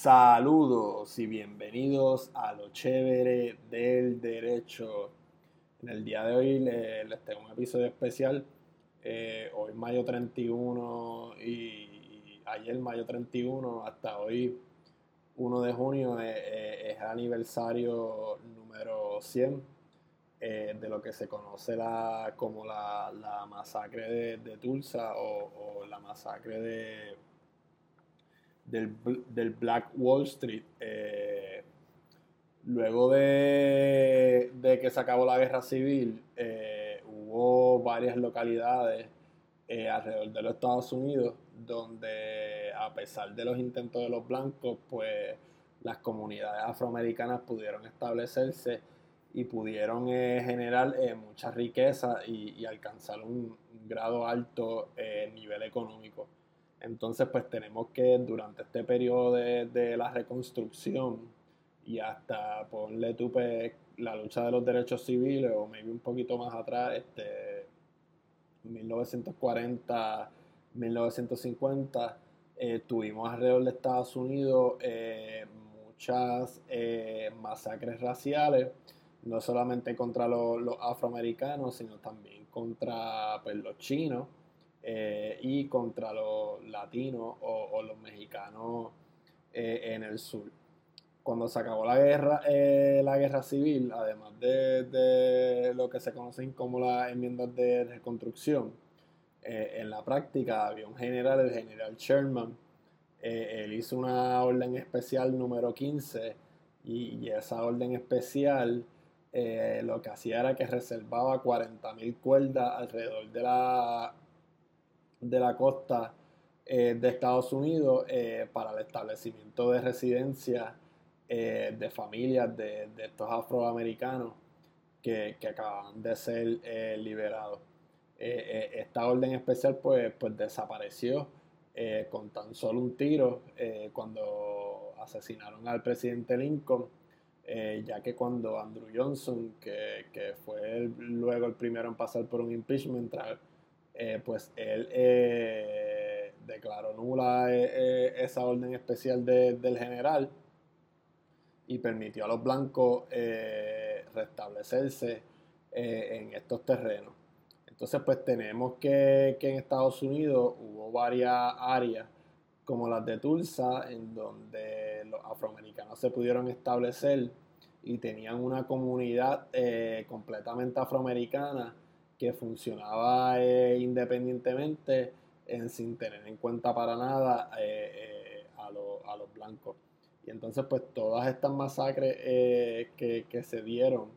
Saludos y bienvenidos a lo chévere del derecho. En el día de hoy les, tengo un episodio especial. Eh, hoy mayo 31 y, ayer mayo 31 hasta hoy 1 de junio eh, eh, es, el aniversario número 100 de lo que se conoce la, como la, masacre de, Tulsa o la masacre de del, Black Wall Street. Eh, luego de, que se acabó la guerra civil, eh, hubo varias localidades eh, alrededor de los Estados Unidos donde a pesar de los intentos de los blancos, pues las comunidades afroamericanas pudieron establecerse y pudieron generar mucha riqueza y, alcanzar un, grado alto nivel económico. Entonces, pues tenemos que durante este periodo de, la reconstrucción y hasta ponle tú pues, la lucha de los derechos civiles o maybe un poquito más atrás, este 1940, 1950, eh, tuvimos alrededor de Estados Unidos eh, muchas eh, masacres raciales, no solamente contra los, los afroamericanos, sino también contra pues, los chinos eh, y contra los latinos o, los mexicanos eh, en el sur. Cuando se acabó la guerra, eh, la guerra civil, además de, lo que se conocen como las enmiendas de reconstrucción, en la práctica había un general, el general Sherman, él hizo una orden especial número 15 y, esa orden especial lo que hacía era que reservaba 40.000 cuerdas alrededor de la de la costa eh, de Estados Unidos eh, para el establecimiento de residencias eh, de familias de, estos afroamericanos que, que, acaban de ser liberados. esta orden especial pues, pues desapareció con tan solo un tiro cuando asesinaron al presidente Lincoln. ya que cuando Andrew Johnson, que, que fue luego el primero en pasar por un impeachment, eh, pues él eh, declaró nula eh, esa orden especial del general y permitió a los blancos restablecerse en estos terrenos. Entonces, pues tenemos que, que, en Estados Unidos hubo varias áreas como las de Tulsa, en donde los afroamericanos se pudieron establecer y tenían una comunidad completamente afroamericana que funcionaba eh, independientemente sin tener en cuenta para nada eh, eh, a, los blancos. Y entonces pues todas estas masacres que, se dieron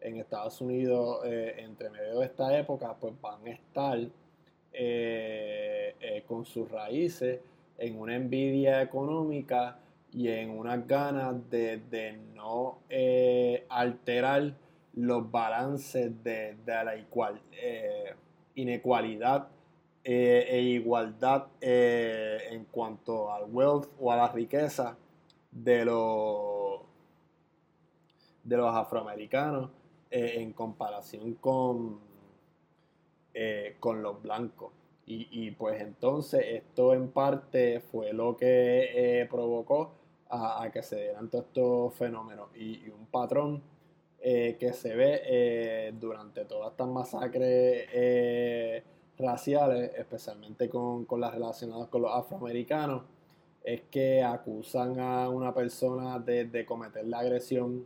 en Estados Unidos entre medio de esta época pues van a estar con sus raíces en una envidia económica y en unas ganas de, de no alterar los balances de, la igual, eh, inequalidad eh, e igualdad eh, en cuanto al wealth o a la riqueza de los, de los afroamericanos en comparación con, con los blancos. Y, pues entonces esto en parte fue lo que provocó a, que se dieran todos estos fenómenos y un patrón eh, que se ve eh, durante todas estas masacres eh, raciales, especialmente con, las relacionadas con los afroamericanos, es que acusan a una persona de, cometer la agresión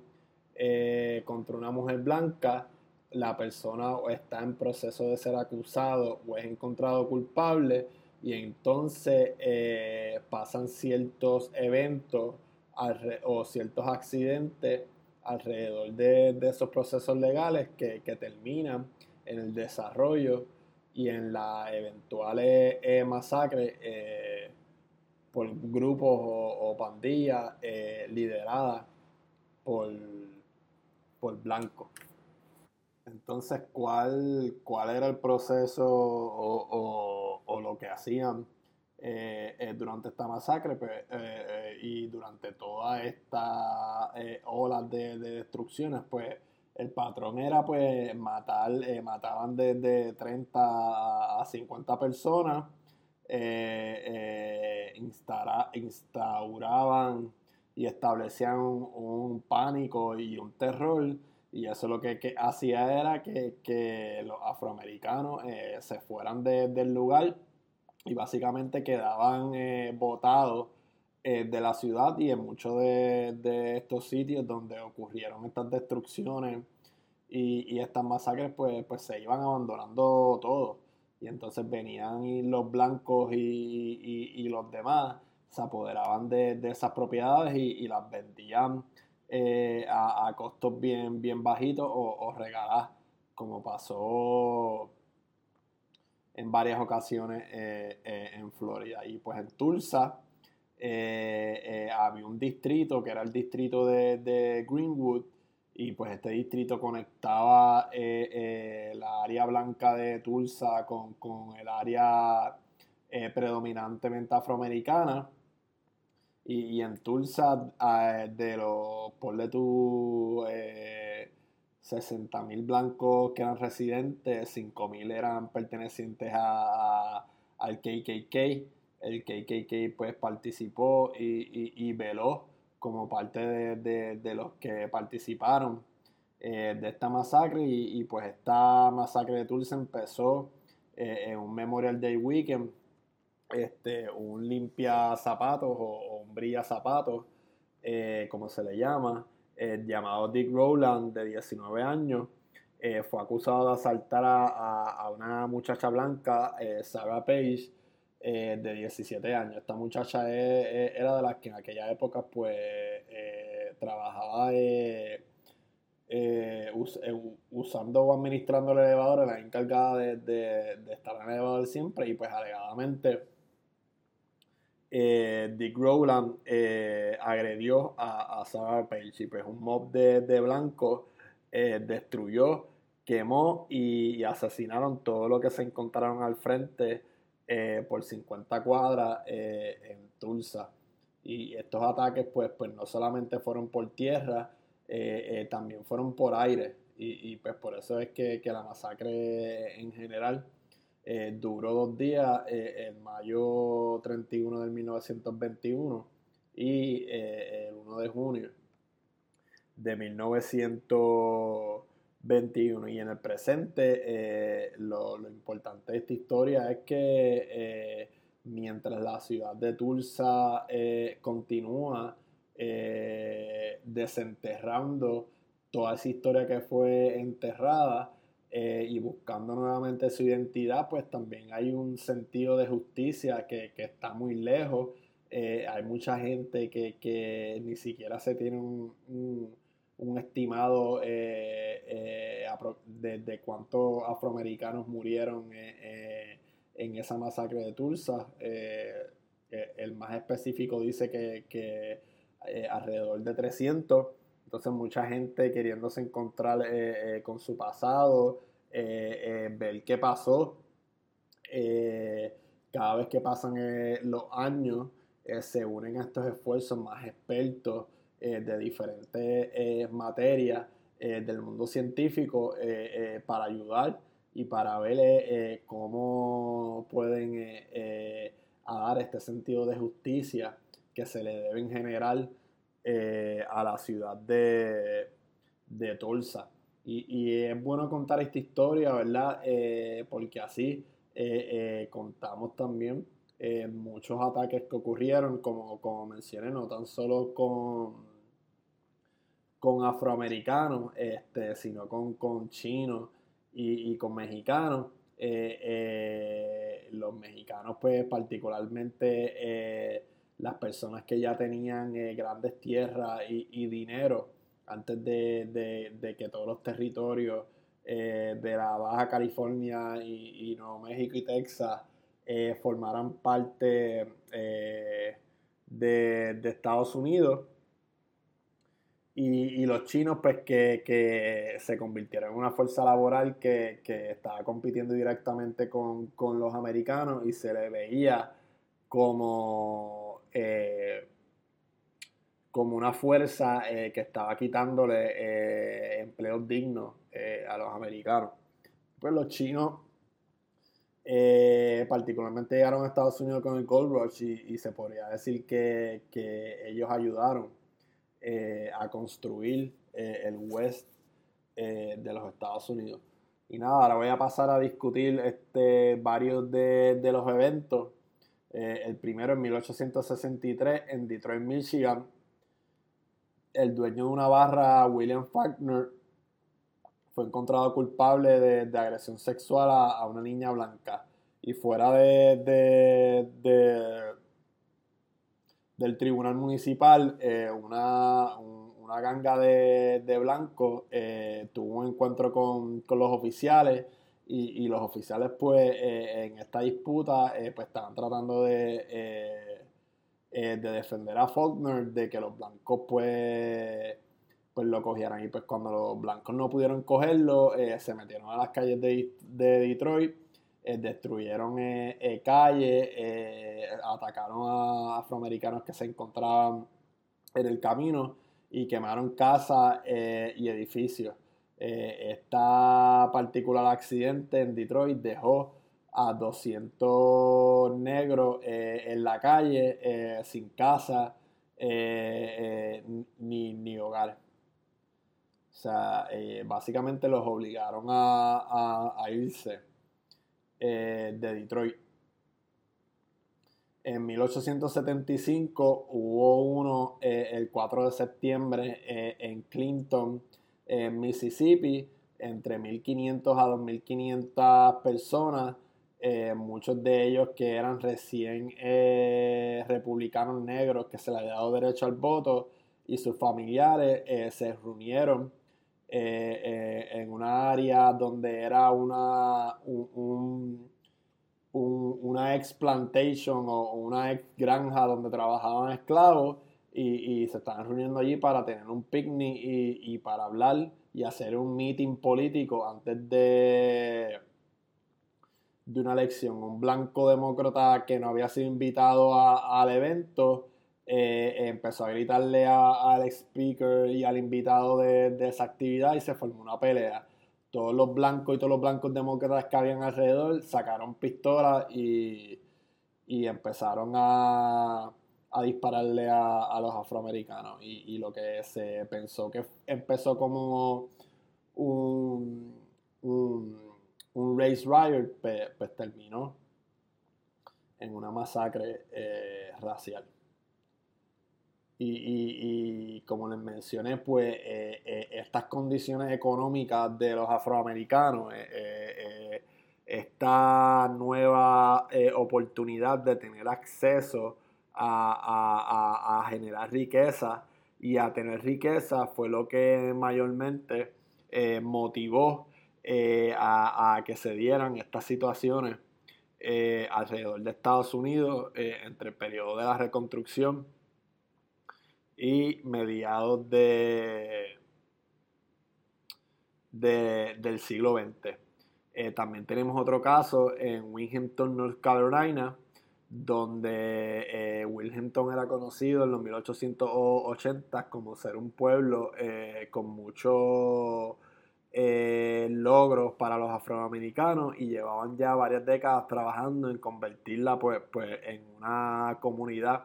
contra una mujer blanca, la persona está en proceso de ser acusado o es encontrado culpable. Y entonces pasan ciertos eventos o ciertos accidentes alrededor de, esos procesos legales que, terminan en el desarrollo y en la eventuales eh, masacres eh, por grupos o, pandillas eh, lideradas por, por blancos. Entonces, ¿cuál, ¿cuál era el proceso o, o lo que hacían eh, eh, durante esta masacre pues, eh, y durante toda esta ola de, destrucciones, pues el patrón era pues matar, mataban desde 30 a 50 personas instauraban y establecían un, pánico y un terror. Y eso lo que, hacía era que, los afroamericanos se fueran del lugar y básicamente quedaban votados eh, de la ciudad y en muchos de, estos sitios donde ocurrieron estas destrucciones y, estas masacres, pues, pues se iban abandonando todo. Y entonces venían los blancos y, los demás, se apoderaban de, esas propiedades y, las vendían eh, a, costos bien, bien bajitos o, o regaladas, como pasó en varias ocasiones eh, eh, en Florida. Y pues en Tulsa eh, había un distrito que era el distrito de, Greenwood y pues este distrito conectaba la área blanca de Tulsa con, con el área predominantemente afroamericana. Y, y en Tulsa, ah, de los, ponle tú, 60.000 blancos que eran residentes, 5.000 eran pertenecientes a, al KKK. El KKK pues participó y, y, y veló como parte de, de, de los que participaron eh, de esta masacre y, y, pues esta masacre de Tulsa empezó eh, en un Memorial Day Weekend, este, un limpia zapatos o, o zapatos, eh, como se le llama, llamado Dick Rowland de 19 años. fue acusado de asaltar a, a una muchacha blanca, Sarah Page, eh, de 17 años. Esta muchacha era de las que en aquella época pues eh, trabajaba eh, usando o administrando el elevador, era encargada de, estar en el elevador siempre y pues alegadamente Dick Rowland agredió a, Sarah Page y pues un mob de, de blancos destruyó, quemó y asesinaron todo lo que se encontraron al frente eh, por 50 cuadras eh, en Tulsa. Y estos ataques, pues, pues no solamente fueron por tierra, eh, también fueron por aire. Y, pues por eso es que, la masacre en general duró dos días, en mayo 31 del 1921 y el 1 de junio de 1900. 21. Y en el presente, eh, lo, importante de esta historia es que eh, mientras la ciudad de Tulsa eh, continúa desenterrando toda esa historia que fue enterrada y buscando nuevamente su identidad, pues también hay un sentido de justicia que, está muy lejos. hay mucha gente que, ni siquiera se tiene un un estimado eh, eh, de, cuántos afroamericanos murieron eh, en esa masacre de Tulsa. el más específico dice que, alrededor de 300. Entonces mucha gente queriéndose encontrar con su pasado, ver qué pasó. cada vez que pasan los años, se unen a estos esfuerzos más expertos eh, de diferentes eh, materias eh, del mundo científico para ayudar y para ver cómo pueden dar este sentido de justicia que se le deben generar a la ciudad de, de Tulsa. Y, es bueno contar esta historia, ¿verdad? porque así contamos también muchos ataques que ocurrieron, como, como mencioné, no tan solo con con afroamericanos, este, sino con, con chinos y, con mexicanos. Eh, eh, los mexicanos, pues particularmente eh, las personas que ya tenían grandes tierras y, dinero antes de, que todos los territorios de la Baja California y, Nuevo México y Texas formaran parte de Estados Unidos. Y, los chinos, pues que, se convirtieron en una fuerza laboral que, estaba compitiendo directamente con, los americanos y se le veía como, eh, como una fuerza eh, que estaba quitándole eh, empleos dignos a los americanos. Pues los chinos particularmente llegaron a Estados Unidos con el Gold Rush y, se podría decir que, ellos ayudaron a construir el West de los Estados Unidos. Y nada, ahora voy a pasar a discutir este, varios de, los eventos. Eh, el primero en 1863 en Detroit, Michigan. El dueño de una barra, William Faulkner, fue encontrado culpable de, agresión sexual a, una niña blanca. Y fuera de, del tribunal municipal, eh, una, una ganga de, blancos eh, tuvo un encuentro con, los oficiales y, los oficiales pues eh, en esta disputa pues estaban tratando de, de defender a Faulkner de que los blancos pues pues lo cogieran y pues cuando los blancos no pudieron cogerlo se metieron a las calles de, de Detroit destruyeron calles atacaron a afroamericanos que se encontraban en el camino y quemaron casas eh, y edificios. Eh, este particular accidente en Detroit dejó a 200 negros eh, en la calle, sin casa ni, ni, hogar. O sea, básicamente los obligaron a, a irse de Detroit. En 1875 hubo uno eh, el 4 de septiembre eh, en Clinton, en Mississippi, entre 1.500 a 2.500 personas, eh, muchos de ellos que eran recién republicanos negros que se les había dado derecho al voto y sus familiares se reunieron en una área donde era una, un una ex plantation o una ex granja donde trabajaban esclavos y, se estaban reuniendo allí para tener un picnic y, para hablar y hacer un meeting político antes de, de una elección. Un blanco demócrata que no había sido invitado al evento eh, empezó a gritarle al speaker y al invitado de, de esa actividad y se formó una pelea todos los blancos y todos los blancos demócratas que habían alrededor sacaron pistolas y, empezaron a, dispararle a, los afroamericanos. Y, lo que se pensó que empezó como un, un, race riot, pues, terminó en una masacre eh, racial. Y, como les mencioné, pues eh, eh, estas condiciones económicas de los afroamericanos, esta nueva oportunidad de tener acceso a, generar riqueza y a tener riqueza fue lo que mayormente motivó a, que se dieran estas situaciones alrededor de Estados Unidos entre el periodo de la reconstrucción y mediados de, del siglo XX. Eh, también tenemos otro caso en Wilmington, North Carolina, donde eh, Wilmington era conocido en los 1880 como ser un pueblo eh, con muchos logros para los afroamericanos y llevaban ya varias décadas trabajando en convertirla pues, pues en una comunidad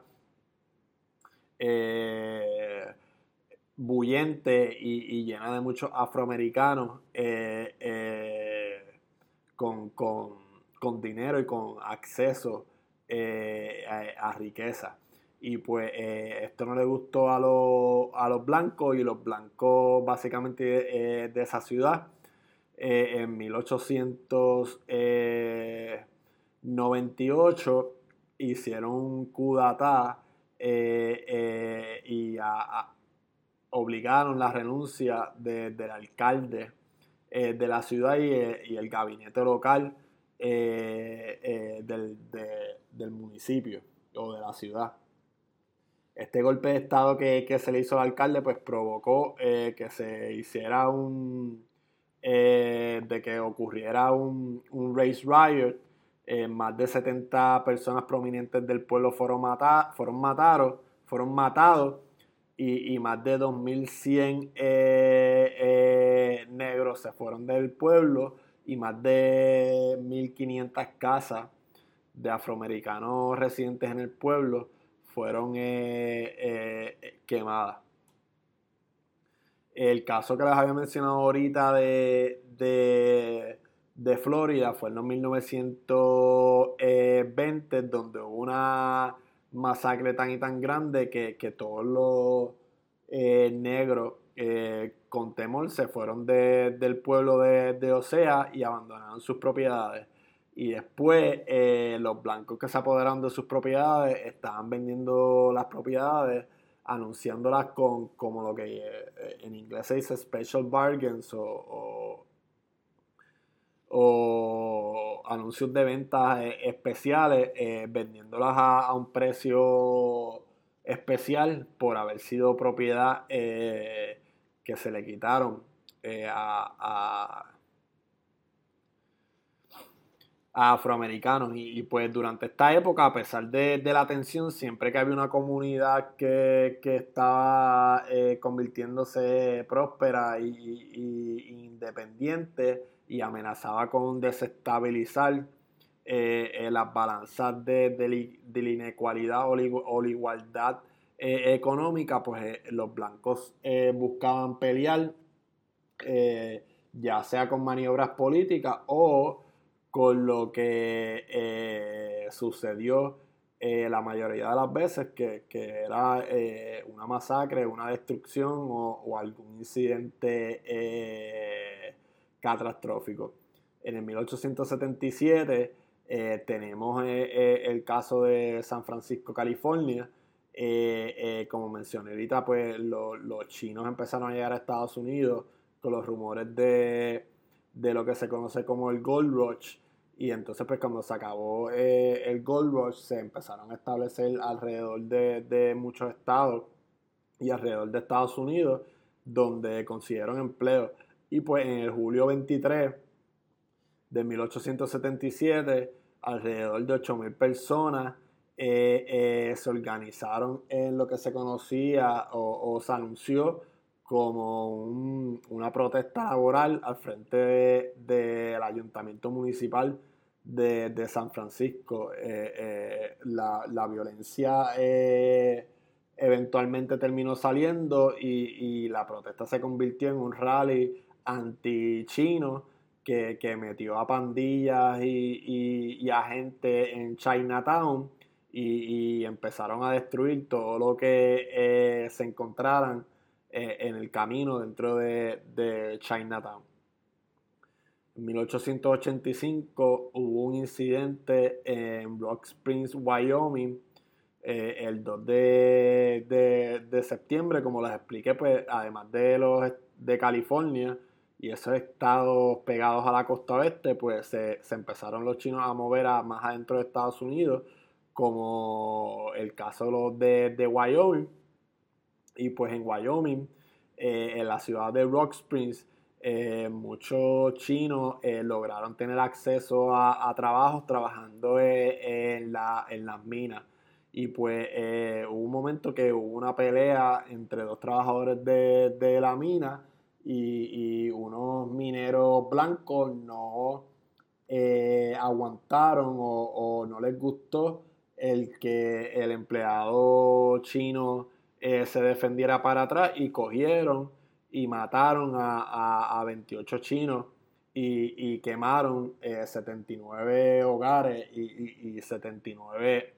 eh, bullente y, llena de muchos afroamericanos eh, eh, con, dinero y con acceso a, riqueza. Y pues esto no le gustó a, a, los blancos y los blancos básicamente de esa ciudad en 1898 hicieron un eh, eh, y obligaron la renuncia del alcalde eh, de la ciudad y, el gabinete local del, municipio o de la ciudad. Este golpe de estado que, se le hizo al alcalde pues provocó que se hiciera un... de que ocurriera un, race riot eh, más de 70 personas prominentes del pueblo fueron, fueron, matados, fueron matados y, más de 2.100 eh, eh, negros se fueron del pueblo y más de 1.500 casas de afroamericanos residentes en el pueblo fueron quemadas. El caso que les había mencionado ahorita de, de, Florida fue en los 1920, donde hubo una masacre tan y tan grande que, todos los eh, negros eh, con temor se fueron del pueblo de, Osea y abandonaron sus propiedades. Y después eh, los blancos que se apoderaron de sus propiedades estaban vendiendo las propiedades anunciándolas con como lo que eh, en inglés se dice special bargains o, anuncios de ventas eh, especiales, vendiéndolas a, un precio especial por haber sido propiedad que se le quitaron a afroamericanos. Y, pues durante esta época, a pesar de, la tensión, siempre que había una comunidad que, estaba eh, convirtiéndose próspera y, independiente y amenazaba con desestabilizar eh, eh, las balanzas de, la inequalidad o la, igualdad económica, pues los blancos buscaban pelear, ya sea con maniobras políticas o con lo que eh, sucedió eh, la mayoría de las veces, que, era eh, una masacre, una destrucción o, algún incidente catastrófico. En el 1877 tenemos el caso de San Francisco, California. como mencioné ahorita, pues los chinos empezaron a llegar a Estados Unidos con los rumores de, de lo que se conoce como el Gold Rush, y entonces, pues cuando se acabó eh, el Gold Rush, se empezaron a establecer alrededor de, muchos estados y alrededor de Estados Unidos, donde consiguieron empleo. Y pues en el julio 23 de 1877, alrededor de 8.000 personas eh, eh, se organizaron en lo que se conocía o, se anunció como una protesta laboral al frente del ayuntamiento municipal de, San Francisco. Eh, eh, la, violencia eh, eventualmente terminó saliendo y, la protesta se convirtió en un rally anti-chino que, metió a pandillas y, a gente en Chinatown y, empezaron a destruir todo lo que se encontraran en el camino dentro de Chinatown. En 1885 hubo un incidente en Rock Springs, Wyoming, eh, el 2 de, septiembre, como les expliqué, pues además de los de California y esos estados pegados a la costa oeste, pues se, empezaron los chinos a mover a más adentro de Estados Unidos, como el caso de los de, Wyoming. Y pues en Wyoming, eh, en la ciudad de Rock Springs, eh, muchos chinos eh, lograron tener acceso a, trabajos trabajando eh, en, las minas. Y pues hubo un momento que hubo una pelea entre dos trabajadores de, la mina y, unos mineros blancos no aguantaron o, no les gustó el que el empleado chino se defendiera para atrás y cogieron y mataron a, 28 chinos y, quemaron 79 eh, hogares y, 79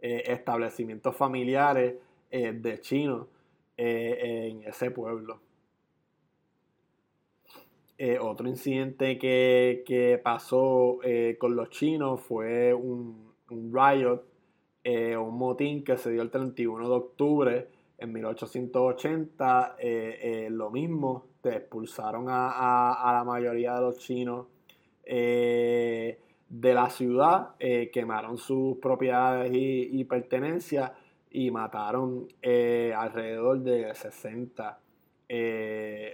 eh, establecimientos familiares eh, de chinos en ese pueblo. otro incidente que, pasó con los chinos fue un, un riot, un motín que se dio el 31 de octubre en 1880 eh, eh, lo mismo, te expulsaron a, la mayoría de los chinos eh, de la ciudad, quemaron sus propiedades y, pertenencias y mataron alrededor de 60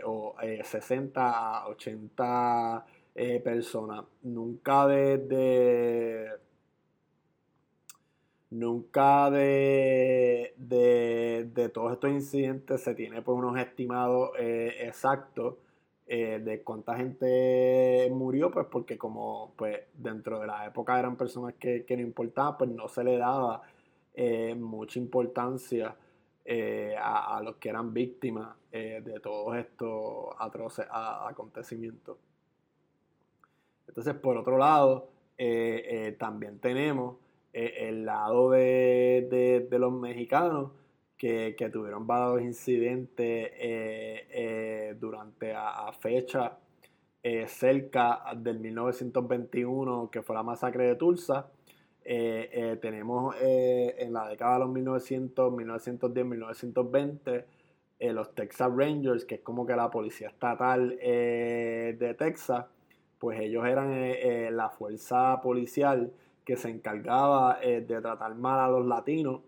o 60 a 80 personas. Nunca desde Nunca de, de, todos estos incidentes se tiene pues unos estimados eh, exactos de cuánta gente murió, pues porque como pues dentro de la época eran personas que, no importaban, pues no se le daba mucha importancia a, los que eran víctimas de todos estos atroces acontecimientos. Entonces, por otro lado, también tenemos eh, el lado de, los mexicanos que, tuvieron varios incidentes eh, eh, durante a, fecha cerca del 1921, que fue la masacre de Tulsa. tenemos en la década de los 1900, 1910, 1920 los Texas Rangers, que es como que la policía estatal de Texas, pues ellos eran la fuerza policial que se encargaba eh, de tratar mal a los latinos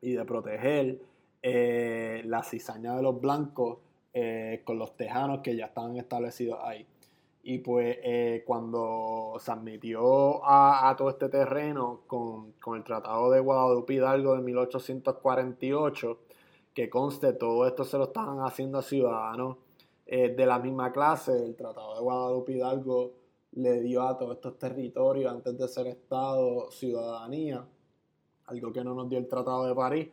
y de proteger eh, la cizaña de los blancos eh, con los tejanos que ya estaban establecidos ahí. Y pues cuando se admitió a, todo este terreno con, el Tratado de Guadalupe Hidalgo de 1848, que conste, todo esto se lo estaban haciendo a ciudadanos de la misma clase, el Tratado de Guadalupe Hidalgo le dio a todos estos territorios antes de ser Estado ciudadanía, algo que no nos dio el Tratado de París.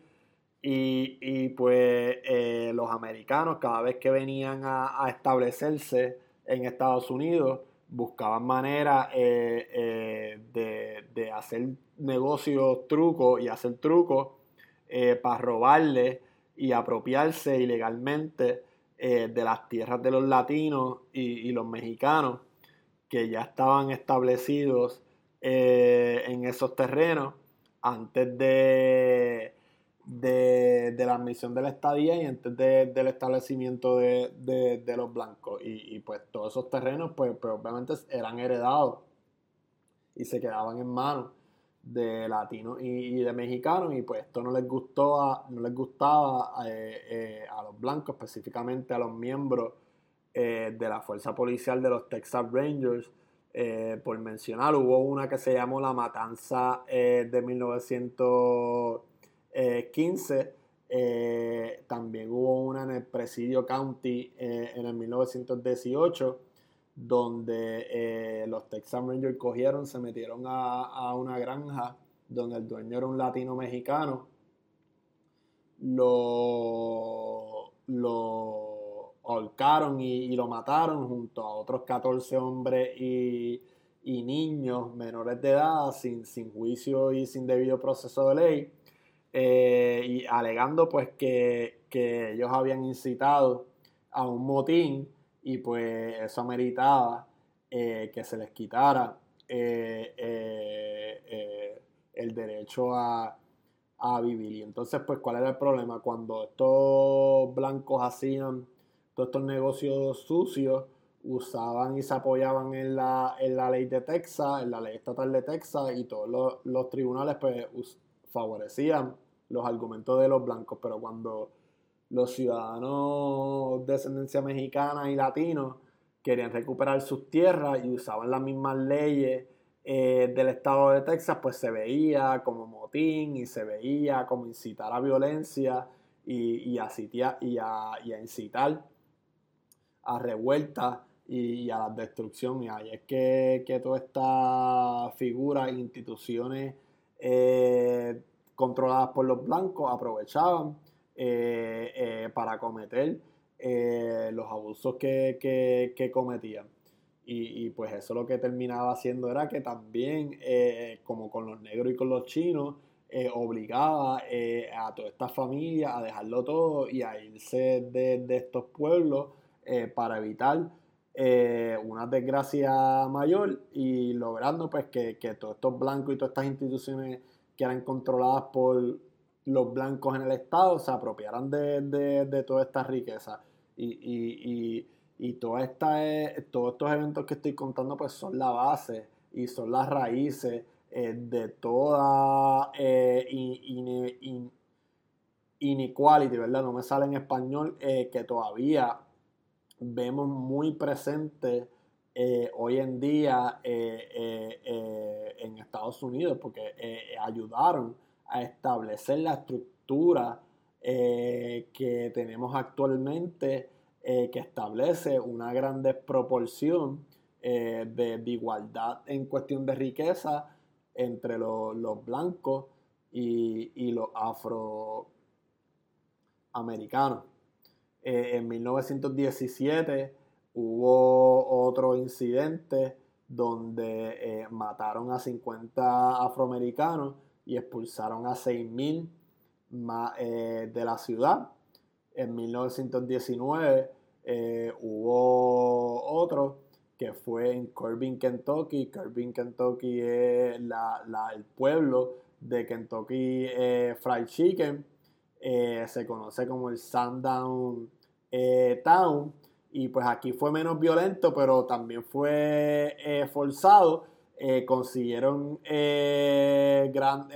Y, pues eh, los americanos cada vez que venían a, establecerse en Estados Unidos buscaban maneras eh, eh, de, hacer negocios trucos y hacer trucos para robarle y apropiarse ilegalmente de las tierras de los latinos y los mexicanos que ya estaban establecidos eh, en esos terrenos antes de, de, la admisión de la estadía y antes del establecimiento de, los blancos. Y, pues todos esos terrenos pues, pues, obviamente eran heredados y se quedaban en manos de latinos y, de mexicanos y pues esto no les gustó a, no les gustaba eh, eh, a los blancos específicamente a los miembros eh, de la fuerza policial de los Texas Rangers. Eh, por mencionar, hubo una que se llamó La Matanza eh, de 1915. también hubo una en el Presidio County en el 1918 donde los Texas Rangers cogieron, se metieron a, una granja donde el dueño era un latino mexicano. Lo, lo y, lo mataron junto a otros 14 hombres y, niños menores de edad sin, sin, juicio y sin debido proceso de ley, eh, y alegando pues que, ellos habían incitado a un motín y pues eso ameritaba eh, que se les quitara eh, el derecho a, a vivir. Y entonces, pues, ¿cuál era el problema? Cuando estos blancos hacían todos estos negocios sucios usaban y se apoyaban en la, en la ley de Texas, en la ley estatal de Texas, y todos los, tribunales pues favorecían los argumentos de los blancos, pero cuando los ciudadanos de descendencia mexicana y latinos querían recuperar sus tierras y usaban las mismas leyes eh, del estado de Texas, pues se veía como motín y se veía como incitar a violencia y, y, y a incitar a revueltas y, a la destrucción. Y es que, que toda esta figura, instituciones eh, controladas por los blancos aprovechaban eh, eh, para cometer los abusos que, cometían. Y, pues eso lo que terminaba haciendo era que también, como con los negros y con los chinos, obligaba a toda esta familia a dejarlo todo y a irse de, de estos pueblos eh, para evitar eh, una desgracia mayor y logrando pues que, todos estos blancos y todas estas instituciones que eran controladas por los blancos en el Estado se apropiaran de, toda esta riqueza. Y, y, toda esta, eh, todos estos eventos que estoy contando pues son la base y son las raíces de toda inequality, ¿verdad? No me sale en español, que todavía vemos muy presente eh, hoy en día eh, eh, en Estados Unidos, porque ayudaron a establecer la estructura que tenemos actualmente que establece una gran desproporción de, igualdad en cuestión de riqueza entre los blancos y, y los afroamericanos. En 1917 hubo otro incidente donde eh, mataron a 50 afroamericanos y expulsaron a 6.000 eh, de la ciudad. En 1919 eh, hubo otro que fue en Corbin, Kentucky. Corbin, Kentucky es el pueblo de Kentucky Fried Chicken. Se conoce como el Sundown Town y pues aquí fue menos violento, pero también fue eh, forzado. Eh, consiguieron eh, gran,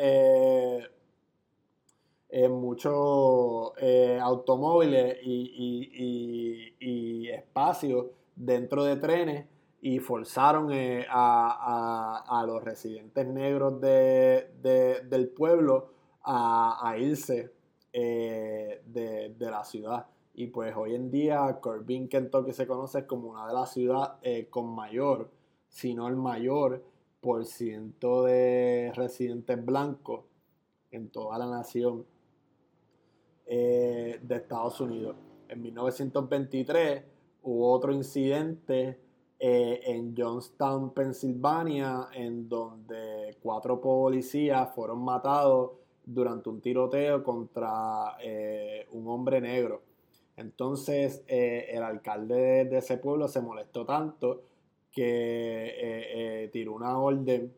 muchos automóviles y, espacios dentro de trenes y forzaron a, los residentes negros del pueblo a, irse de la ciudad. Y pues hoy en día Corbin, Kentucky se conoce como una de las ciudades eh, con mayor, si no el mayor, por ciento de residentes blancos en toda la nación eh, de Estados Unidos. En 1923 hubo otro incidente eh, en Johnstown, Pensilvania, en donde cuatro policías fueron matados durante un tiroteo contra un hombre negro. Entonces eh, el alcalde de, ese pueblo se molestó tanto que eh, eh, tiró una orden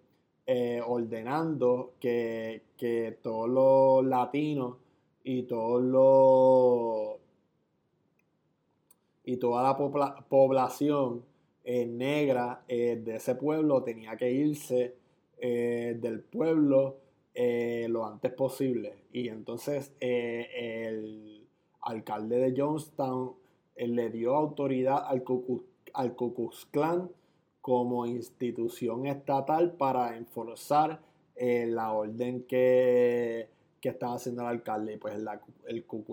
ordenando que, todos los latinos y todos los y toda la población negra de ese pueblo tenía que irse del pueblo lo antes posible. Y entonces el alcalde de Johnstown, le dio autoridad al Ku, al Klux como institución estatal para enforzar eh, la orden que, estaba haciendo el alcalde. Y pues el Ku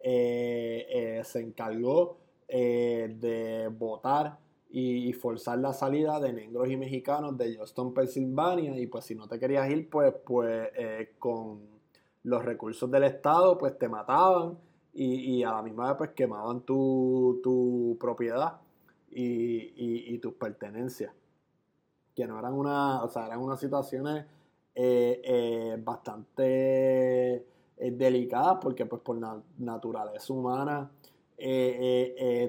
eh, eh, se encargó de votar y forzar la salida de negros y mexicanos de Johnston, Pensilvania. Y pues si no te querías ir, pues, pues con los recursos del Estado, pues te mataban y, a la misma vez pues quemaban tu, propiedad y, tus pertenencias. Que no eran una, o sea, eran unas situaciones eh, eh, bastante eh, delicadas porque pues por naturaleza humana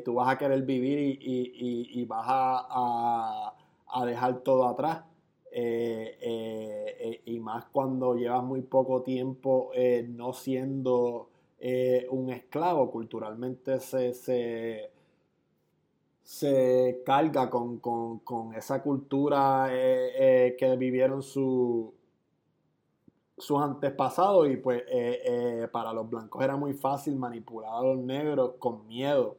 tú vas a querer vivir y, vas a, dejar todo atrás. y más cuando llevas muy poco tiempo no siendo eh, un esclavo culturalmente se, se, carga con, esa cultura eh, eh, que vivieron su, sus antepasados y pues para los blancos era muy fácil manipular a los negros con miedo.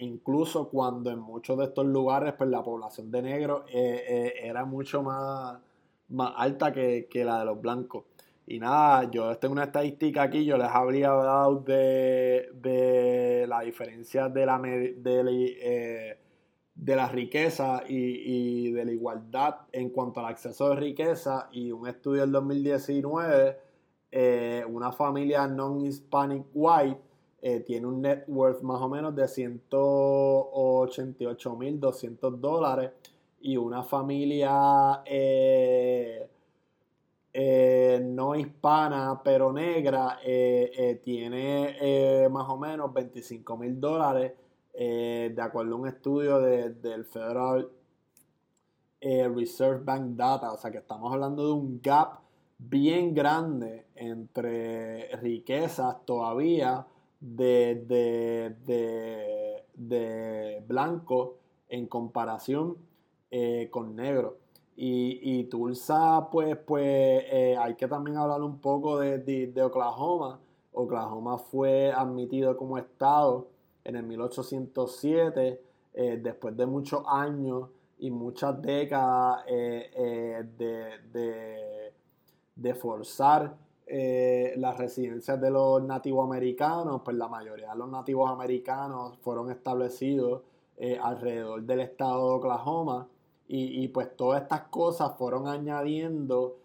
incluso cuando en muchos de estos lugares pues la población de negros era mucho más, más alta que, que la de los blancos. Y nada, yo tengo una estadística aquí, yo les habría hablado de, la diferencia de la, de, eh, de la riqueza y, de la igualdad en cuanto al acceso de riqueza y un estudio del 2019, eh, una familia non-hispanic white eh, tiene un net worth más o menos de 188.200 dólares y una familia eh, no hispana pero negra tiene más o menos 25 mil dólares de acuerdo a un estudio del Federal Reserve Bank Data. O sea que estamos hablando de un gap bien grande entre riquezas todavía de, de, de, blanco en comparación con negro. Y, Tulsa, pues, pues eh, hay que también hablar un poco de, Oklahoma. Oklahoma fue admitido como estado en el 1807, eh, después de muchos años y muchas décadas eh, de, de, forzar las residencias de los nativos americanos, pues la mayoría de los nativos americanos fueron establecidos alrededor del estado de Oklahoma y, pues todas estas cosas fueron añadiendo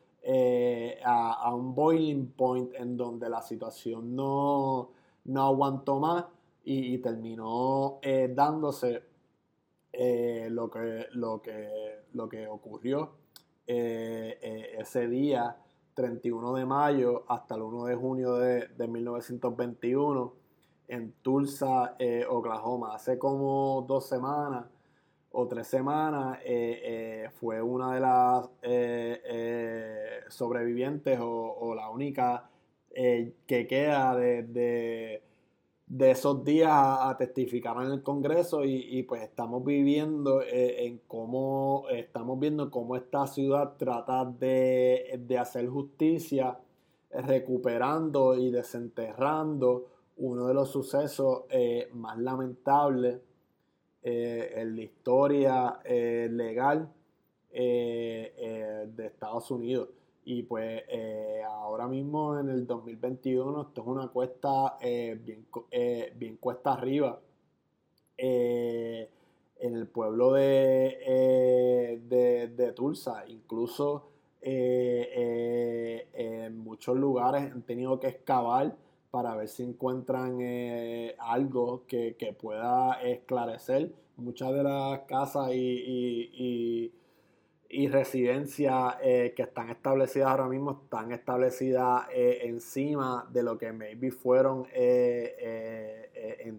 a, un boiling point en donde la situación no, no aguantó más y, terminó dándose lo, que, lo, que, lo que ocurrió eh, eh, ese día, 31 de mayo hasta el 1 de junio de, 1921, en Tulsa, eh, Oklahoma. Hace como dos semanas o tres semanas fue una de las sobrevivientes o, la única que queda de de esos días a, testificar en el Congreso y, pues estamos viviendo eh, en cómo estamos viendo cómo esta ciudad trata de, hacer justicia recuperando y desenterrando uno de los sucesos eh, más lamentables eh, en la historia legal de Estados Unidos. Y pues eh, ahora mismo en el 2021 esto es una cuesta eh, bien, eh, bien, cuesta arriba. en el pueblo de, de, Tulsa, incluso en muchos lugares han tenido que excavar para ver si encuentran algo que, pueda esclarecer muchas de las casas y residencias eh, que están establecidas ahora mismo están establecidas eh, encima de lo que maybe fueron eh,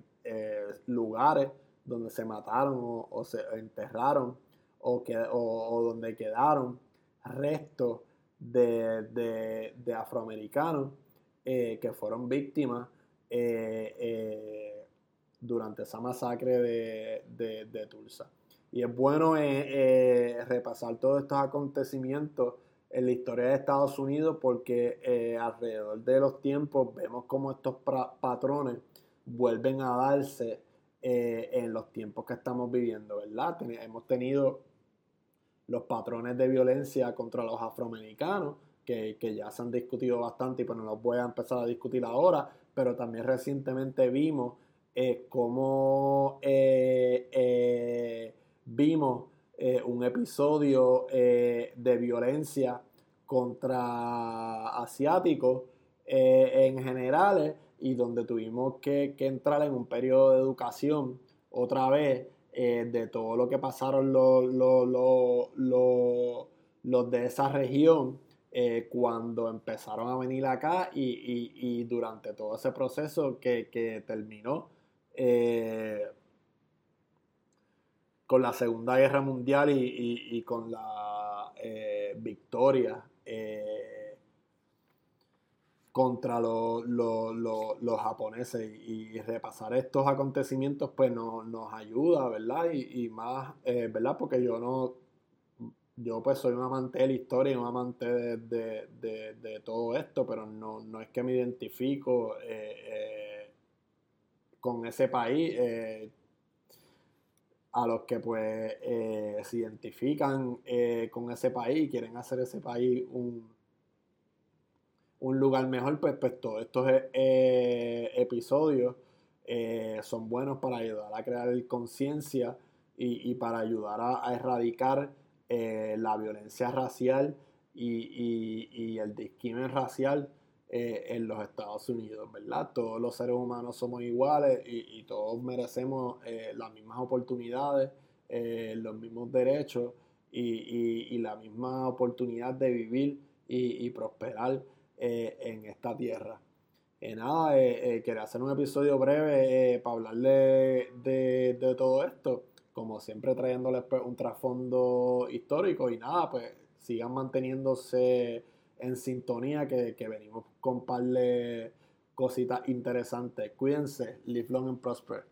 lugares donde se mataron o, se enterraron o, que, o, donde quedaron restos de, afroamericanos que fueron víctimas durante esa masacre de Tulsa. Y es bueno eh, eh, repasar todos estos acontecimientos en la historia de Estados Unidos porque eh, alrededor de los tiempos vemos cómo estos patrones vuelven a darse en los tiempos que estamos viviendo, ¿verdad? hemos tenido los patrones de violencia contra los afroamericanos, que, ya se han discutido bastante y pues no los voy a empezar a discutir ahora, pero también recientemente vimos cómo vimos eh, un episodio eh, de violencia contra asiáticos eh, en general y donde tuvimos que, entrar en un periodo de educación otra vez de todo lo que pasaron los, los, de esa región cuando empezaron a venir acá y, durante todo ese proceso que, que terminó con la Segunda Guerra Mundial y, con la eh, victoria eh, contra los japoneses y, repasar estos acontecimientos pues nos ayuda, ¿verdad? Y, más, eh, ¿verdad? Porque yo no, yo pues soy un amante de la historia y un amante de, todo esto, pero no, no, es que me identifico con ese país a los que pues eh, se identifican eh, con ese país y quieren hacer ese país un, un lugar mejor, pues, pues todos estos eh, episodios son buenos para ayudar a crear conciencia y, para ayudar a, erradicar la violencia racial y, y el discrimen racial eh, en los Estados Unidos, ¿verdad? Todos los seres humanos somos iguales y, todos merecemos eh, las mismas oportunidades, eh, los mismos derechos y, la misma oportunidad de vivir y, prosperar en esta tierra. nada, quería hacer un episodio breve para hablarle de, de, todo esto, como siempre trayéndoles pues, un trasfondo histórico y nada, pues sigan manteniéndose en sintonía que, venimos con par de cositas interesantes. Cuídense, live long and prosper.